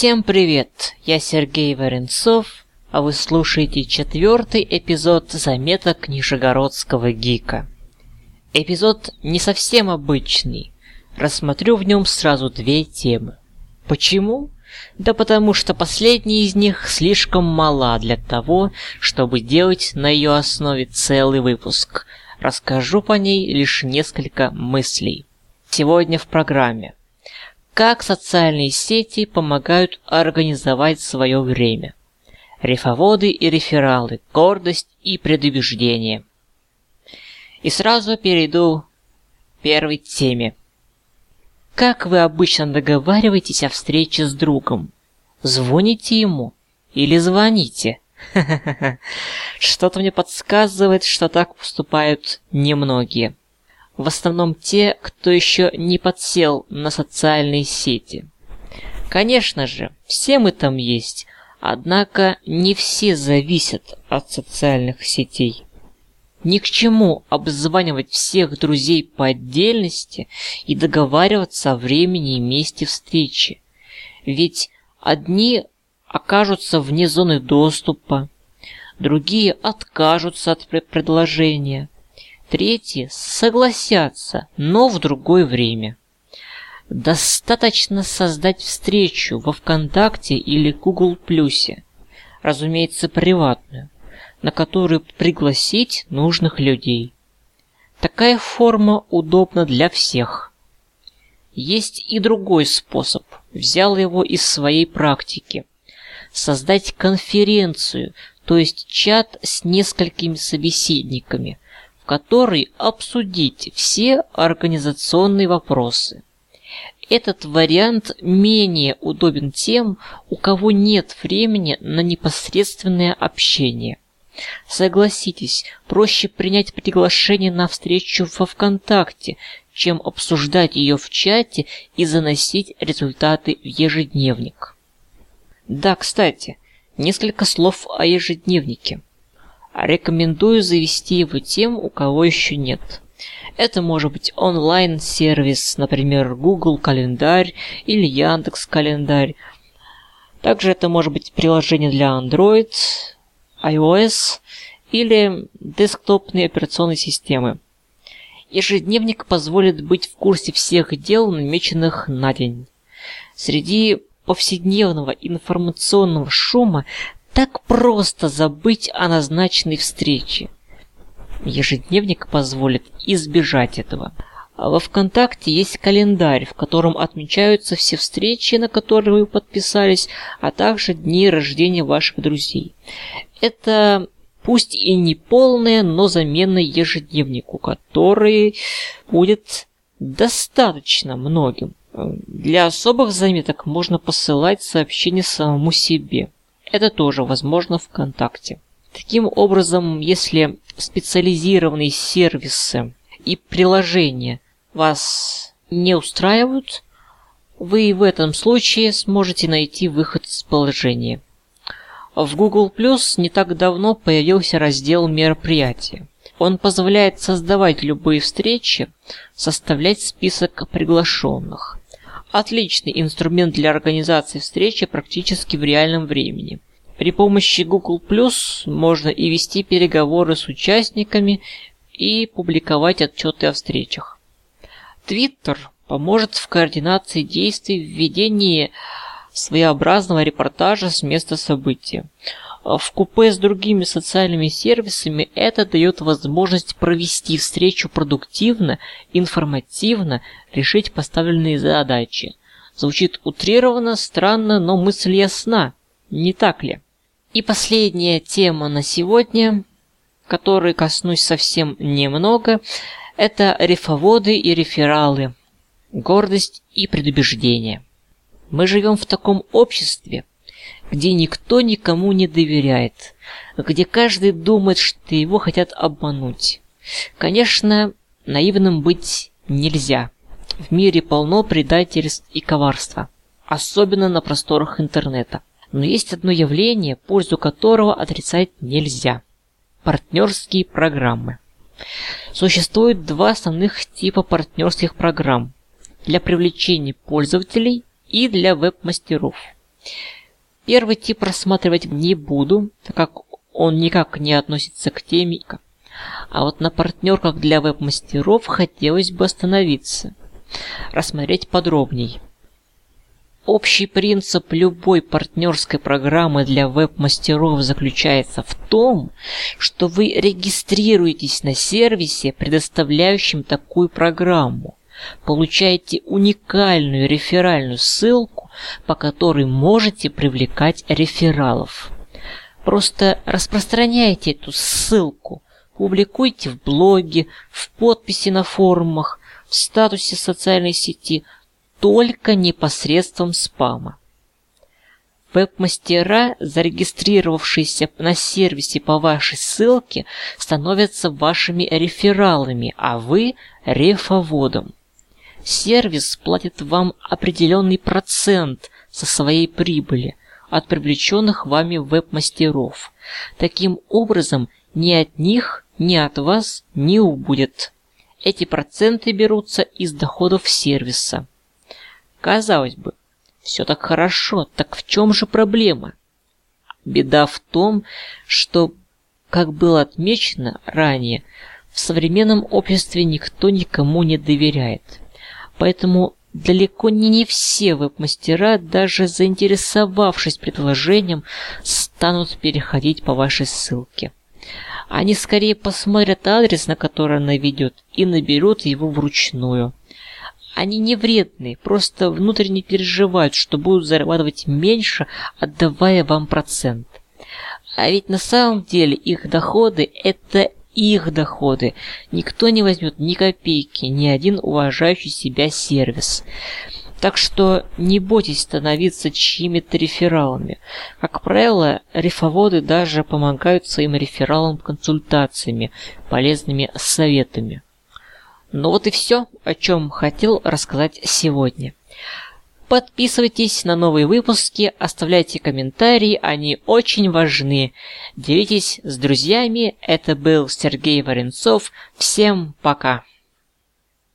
Всем привет! Я Сергей Варенцов, а вы слушаете четвертый эпизод заметок Нижегородского гика. Эпизод не совсем обычный. Рассмотрю в нем сразу две темы. Почему? Да потому что последняя из них слишком мала для того, чтобы делать на ее основе целый выпуск. Расскажу по ней лишь несколько мыслей. Сегодня в программе. Как социальные сети помогают организовать свое время. Рефоводы и рефералы, гордость и предубеждение. И сразу перейду к первой теме. Как вы обычно договариваетесь о встрече с другом? Звоните ему или звоните? Что-то мне подсказывает, что так поступают немногие в основном те, кто еще не подсел на социальные сети. Конечно же, все мы там есть, однако не все зависят от социальных сетей. Ни к чему обзванивать всех друзей по отдельности и договариваться о времени и месте встречи. Ведь одни окажутся вне зоны доступа, другие откажутся от предложения, Третьи согласятся, но в другое время. Достаточно создать встречу во ВКонтакте или Google Плюсе, разумеется, приватную, на которую пригласить нужных людей. Такая форма удобна для всех. Есть и другой способ, взял его из своей практики. Создать конференцию, то есть чат с несколькими собеседниками – который обсудить все организационные вопросы. Этот вариант менее удобен тем, у кого нет времени на непосредственное общение. Согласитесь, проще принять приглашение на встречу во ВКонтакте, чем обсуждать ее в чате и заносить результаты в ежедневник. Да, кстати, несколько слов о ежедневнике. Рекомендую завести его тем, у кого еще нет. Это может быть онлайн-сервис, например, Google календарь или Яндекс календарь. Также это может быть приложение для Android, iOS или десктопные операционные системы. Ежедневник позволит быть в курсе всех дел, намеченных на день. Среди повседневного информационного шума так просто забыть о назначенной встрече. Ежедневник позволит избежать этого. А во ВКонтакте есть календарь, в котором отмечаются все встречи, на которые вы подписались, а также дни рождения ваших друзей. Это пусть и не полное, но замена ежедневнику, который будет достаточно многим. Для особых заметок можно посылать сообщения самому себе. Это тоже возможно ВКонтакте. Таким образом, если специализированные сервисы и приложения вас не устраивают, вы в этом случае сможете найти выход из положения. В Google Plus не так давно появился раздел мероприятия. Он позволяет создавать любые встречи, составлять список приглашенных. Отличный инструмент для организации встречи практически в реальном времени. При помощи Google Plus можно и вести переговоры с участниками, и публиковать отчеты о встречах. Twitter поможет в координации действий в ведении своеобразного репортажа с места события. В купе с другими социальными сервисами это дает возможность провести встречу продуктивно, информативно, решить поставленные задачи. Звучит утрированно, странно, но мысль ясна, не так ли? И последняя тема на сегодня, которой коснусь совсем немного, это рефоводы и рефералы, гордость и предубеждение. Мы живем в таком обществе, где никто никому не доверяет, где каждый думает, что его хотят обмануть. Конечно, наивным быть нельзя. В мире полно предательств и коварства, особенно на просторах интернета. Но есть одно явление, пользу которого отрицать нельзя. Партнерские программы. Существует два основных типа партнерских программ. Для привлечения пользователей и для веб-мастеров. Первый тип рассматривать не буду, так как он никак не относится к теме. А вот на партнерках для веб-мастеров хотелось бы остановиться, рассмотреть подробней. Общий принцип любой партнерской программы для веб-мастеров заключается в том, что вы регистрируетесь на сервисе, предоставляющем такую программу, получаете уникальную реферальную ссылку, по которой можете привлекать рефералов. Просто распространяйте эту ссылку, публикуйте в блоге, в подписи на форумах, в статусе социальной сети – только непосредством спама. Веб-мастера, зарегистрировавшиеся на сервисе по вашей ссылке, становятся вашими рефералами, а вы – рефоводом. Сервис платит вам определенный процент со своей прибыли от привлеченных вами веб-мастеров. Таким образом, ни от них, ни от вас не убудет. Эти проценты берутся из доходов сервиса. Казалось бы, все так хорошо, так в чем же проблема? Беда в том, что, как было отмечено ранее, в современном обществе никто никому не доверяет. Поэтому далеко не не все веб-мастера, даже заинтересовавшись предложением, станут переходить по вашей ссылке. Они скорее посмотрят адрес, на который она ведет, и наберут его вручную. Они не вредные, просто внутренне переживают, что будут зарабатывать меньше, отдавая вам процент. А ведь на самом деле их доходы – это их доходы. Никто не возьмет ни копейки, ни один уважающий себя сервис. Так что не бойтесь становиться чьими-то рефералами. Как правило, рефоводы даже помогают своим рефералам консультациями, полезными советами. Ну вот и все, о чем хотел рассказать сегодня. Подписывайтесь на новые выпуски, оставляйте комментарии, они очень важны. Делитесь с друзьями. Это был Сергей Варенцов. Всем пока.